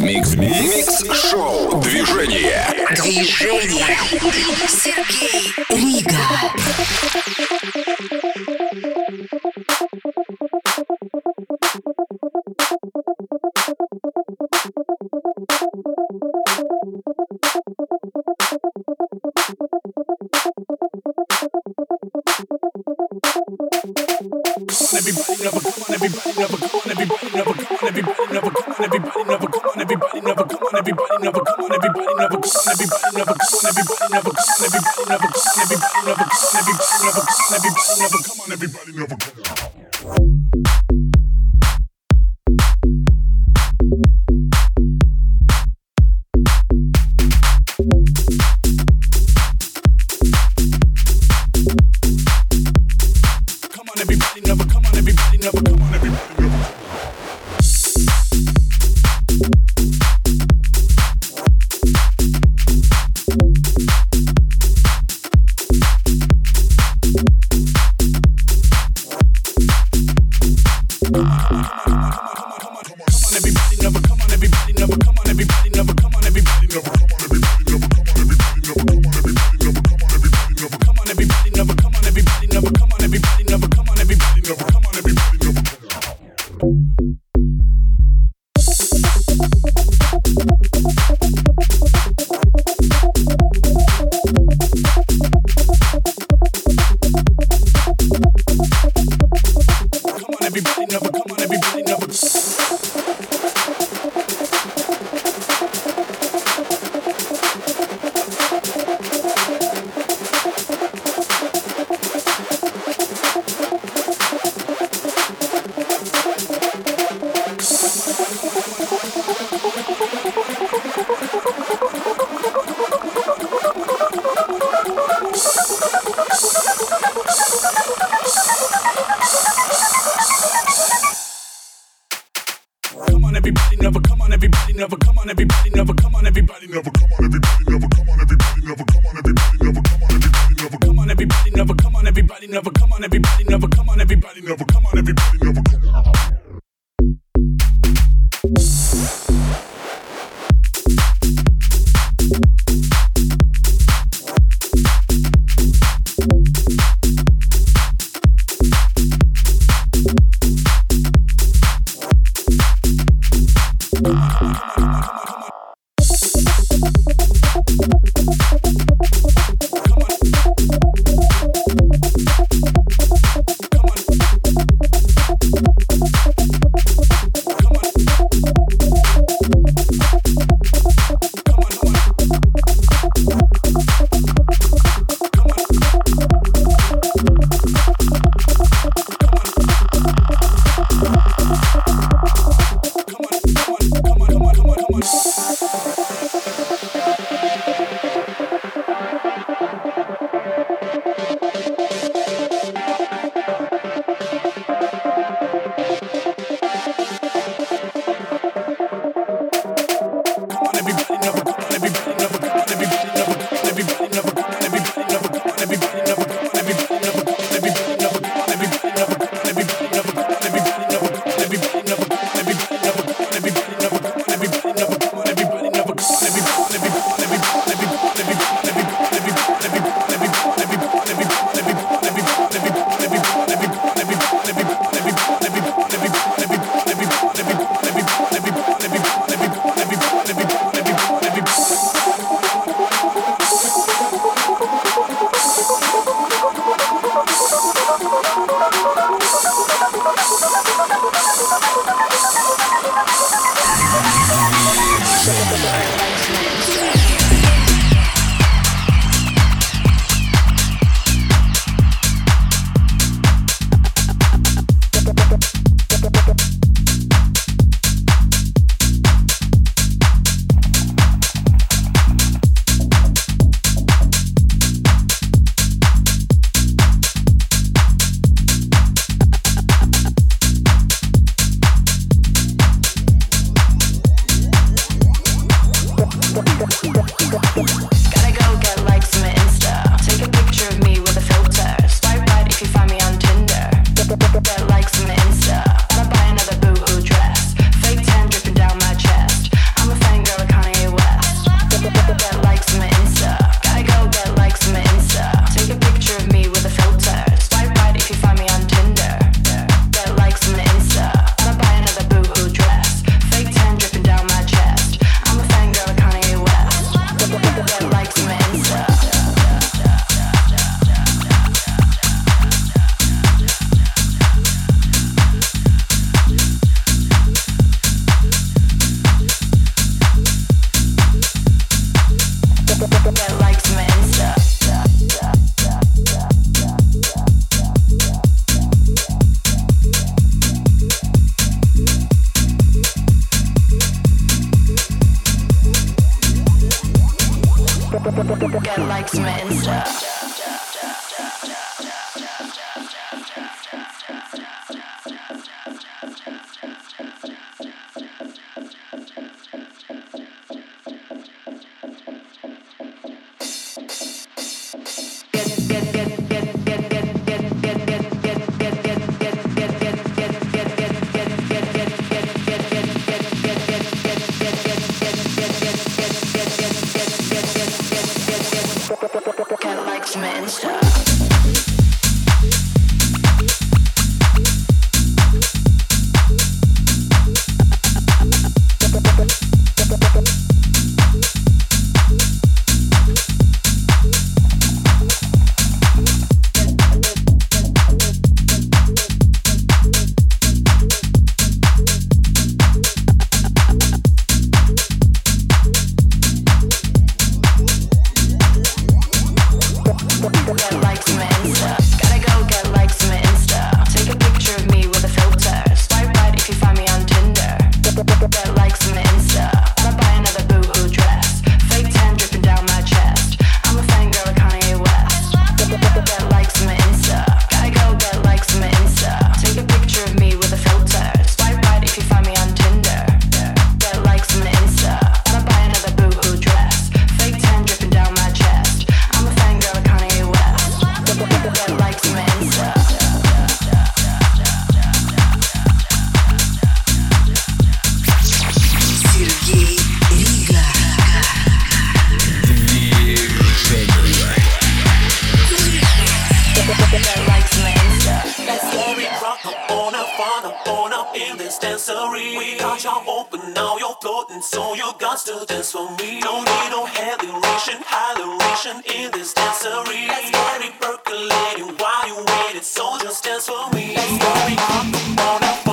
Микс Микс Шоу Движение. Движение. Сергей Рига. Everybody never to my Insta. sensory. We got you open, now you're floating, so you got to dance for me. No need no hallucination, hallucination in this dancery. Let's get it percolating while you wait it, so just dance for me. Let's get it up,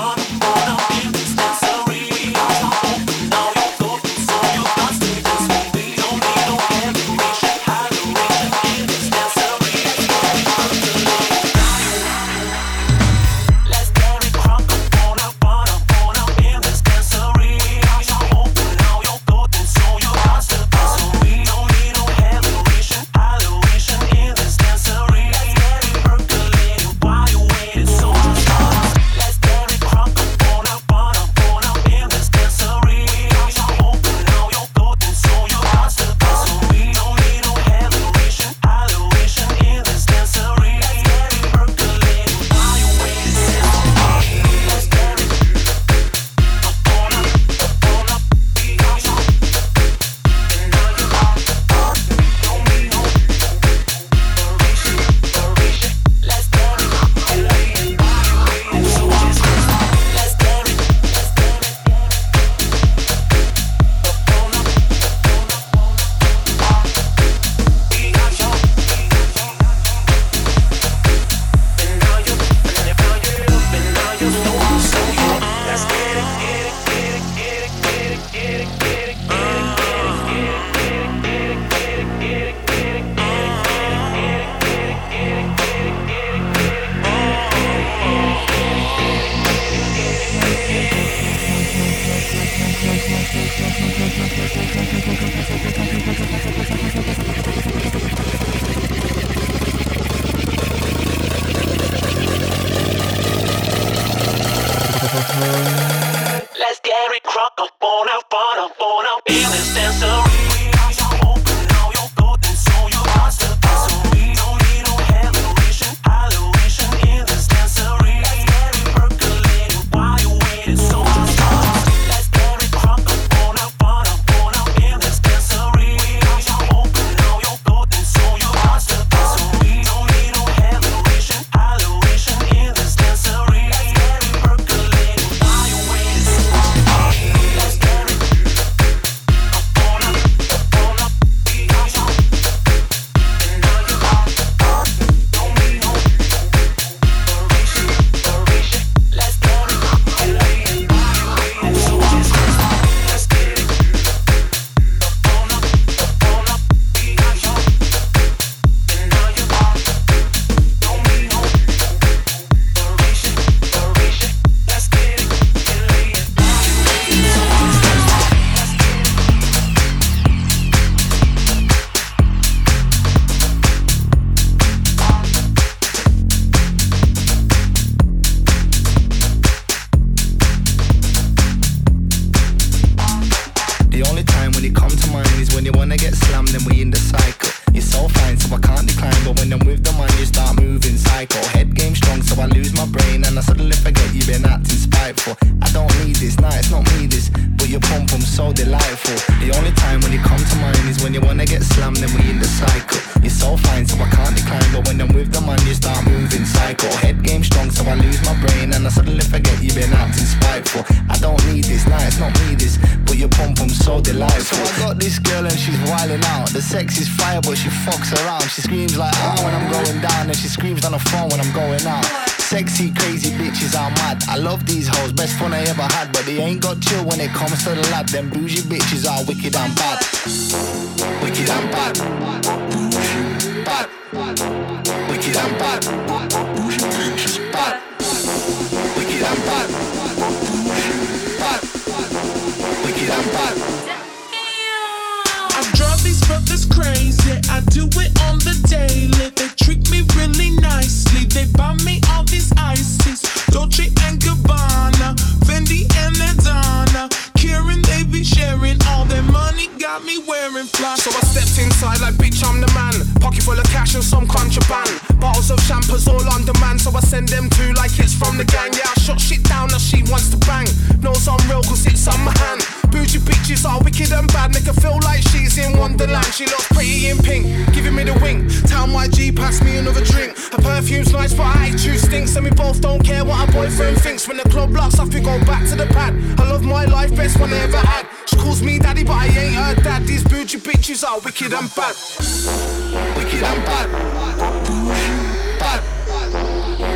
start moving psycho. Head game strong, so I lose my brain and I suddenly forget you've been acting spiteful. I don't need this, nah, it's not me this, but your pump pump so delightful. So I got this girl and she's wilding out. The sex is fire, but she fucks around. She screams like ah when I'm going down, and she screams on the phone when I'm going out. Sexy, crazy bitches are mad. I love these hoes, best fun I ever had. But they ain't got chill when it comes to the lad. Them bougie bitches are wicked and bad. Wicked and bad. Bad. I do it on the daily. They treat me really nicely. They buy me all these ices. Dolce and Gabbana, Fendi and Adana. Kieran, they be sharing all their money. Got me wearing fly. So I stepped inside like, bitch, I'm the man. Pocket full of cash and some contraband. Bottles of champers all on demand, so I send them to like it's from the gang. Yeah, I shot shit down as she wants to bang. Knows I'm real cause it's on my hand. Bougie bitches are wicked and bad, make her feel like she's in Wonderland. She looks pretty in pink, giving me the wink. Tell my G, pass me another drink. Her perfume's nice, but I too stinks. And we both don't care what our boyfriend thinks. When the club locks off, we go back to the pad. I love my life, best one I ever had. She calls me daddy, but I ain't her dad. These bougie bitches are wicked and bad. Wicked and bad. Bad.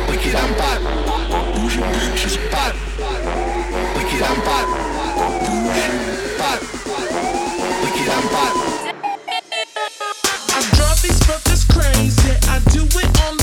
Wicked and bad. Bougie bitches bad. Wicked and bad. Bad. Wicked and bad. I drive these brothers crazy. I do it on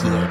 San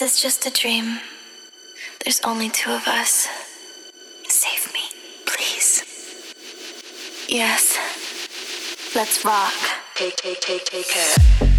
Just a dream. There's only two of us. Save me, please. Yes. Let's rock. Take, take, take, take care.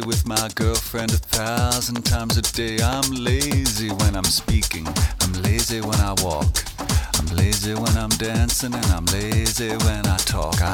with my girlfriend a thousand times a day. I'm lazy when I'm speaking. I'm lazy when I walk. I'm lazy when I'm dancing and I'm lazy when I talk. I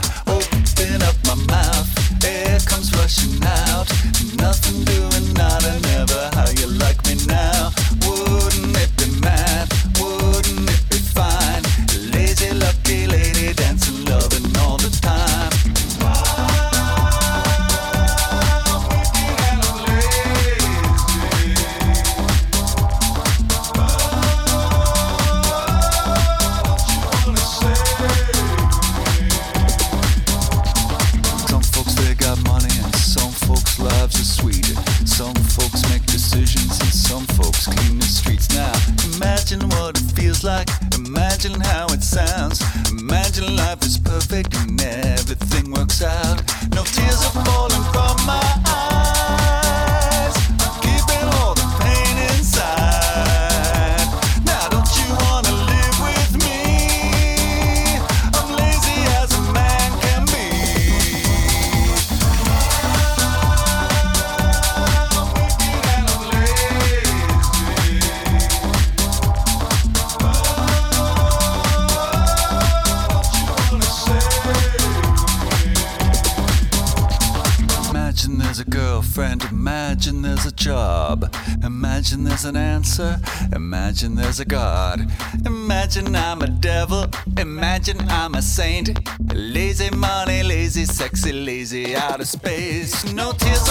out of space. No tears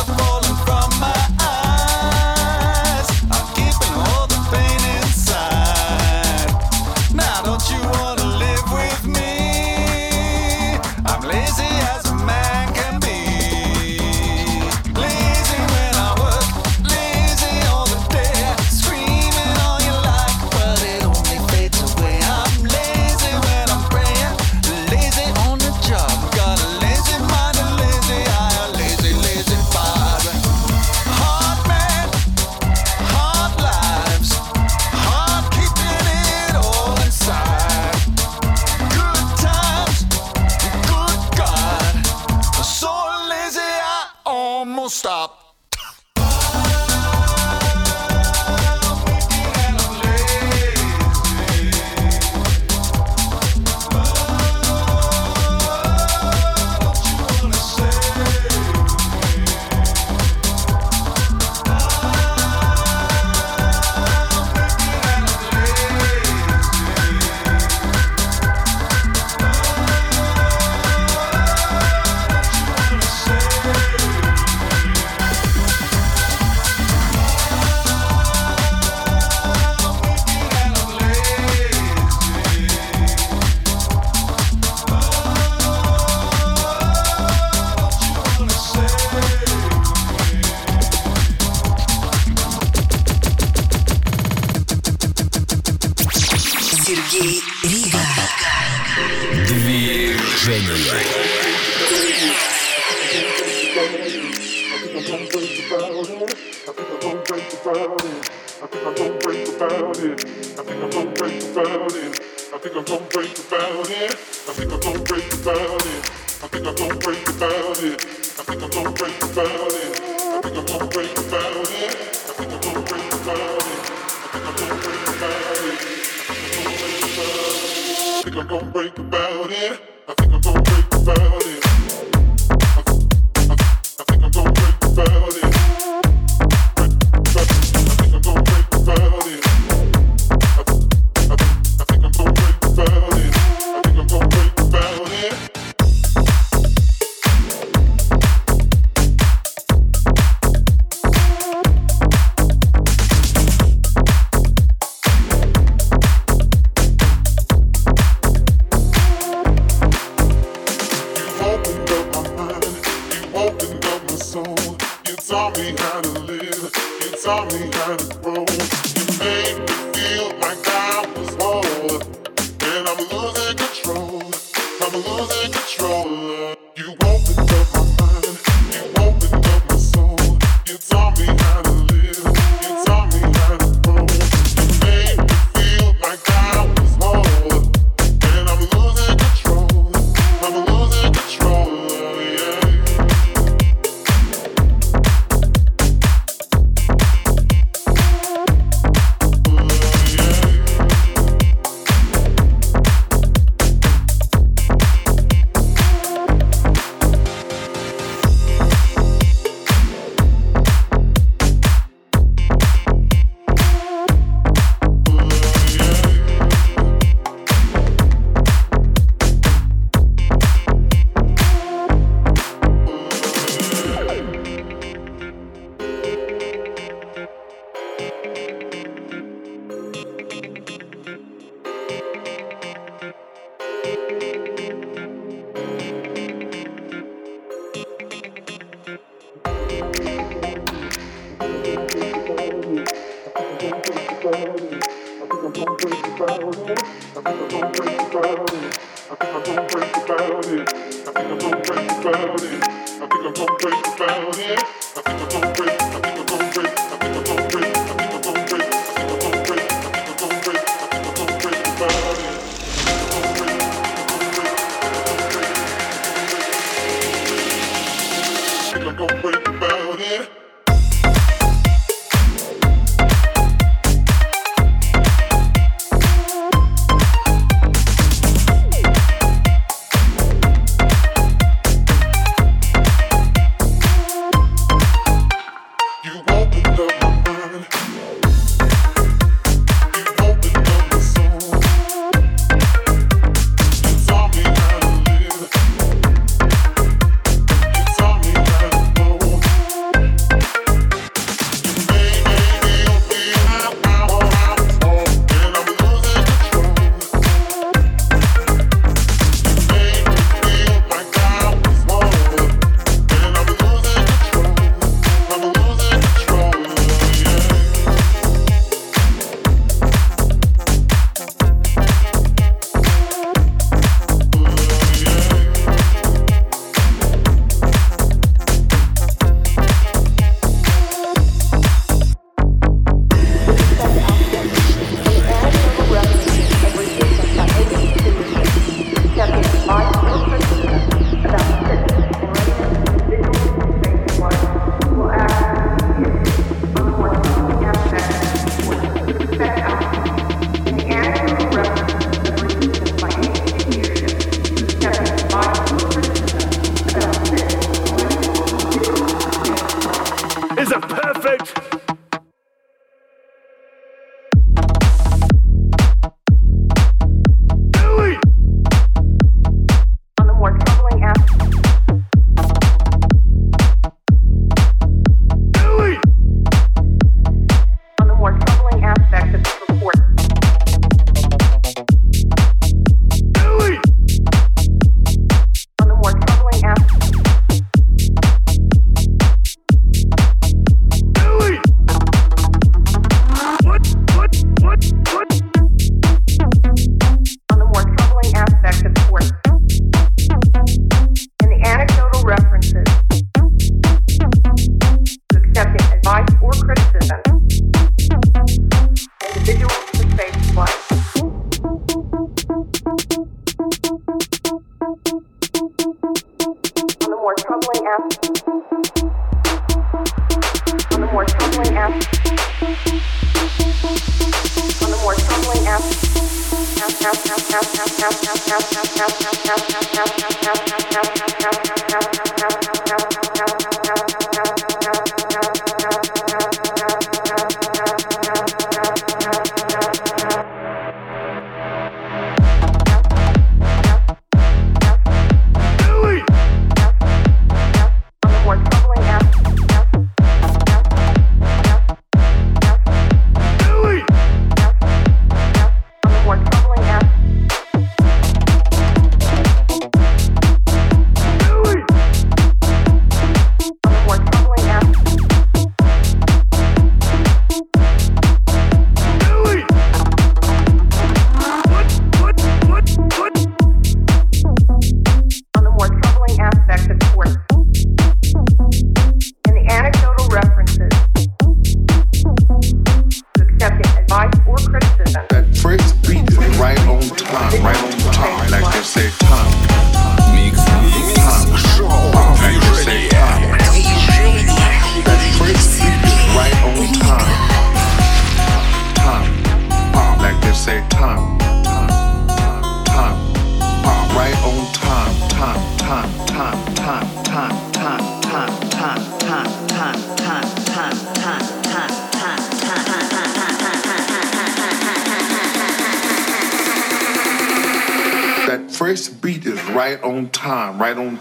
gravity. I think I'm gonna break gravity. I think I'm gonna break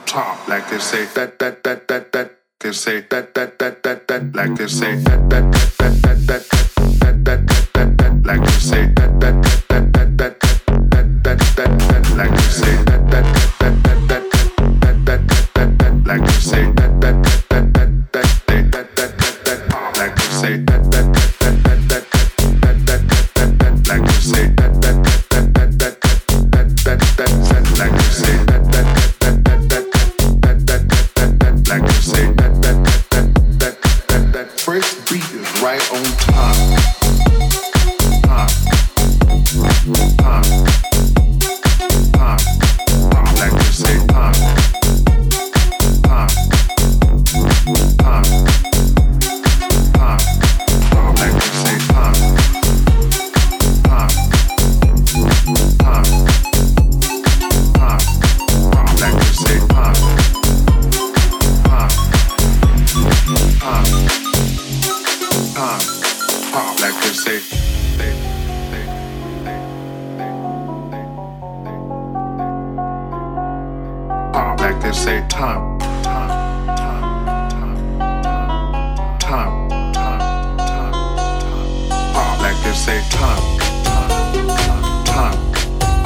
top, like they say that that that that that they say that that that that that like they say that that that that that that they say time, time, time, time, time, time, time, time. Ah, like they say time, time, time, time.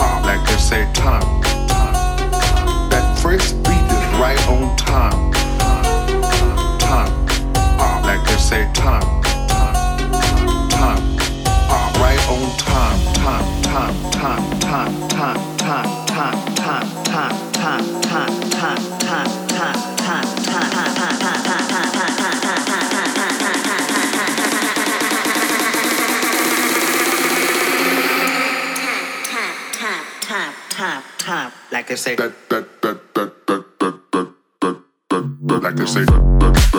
Ah, like they say time, time, time. That first beat is right on time, time, time. Ah, like they say time, time, time. Ah, right on time, time, time, time, time, time, time, time, time, like I say, like i say.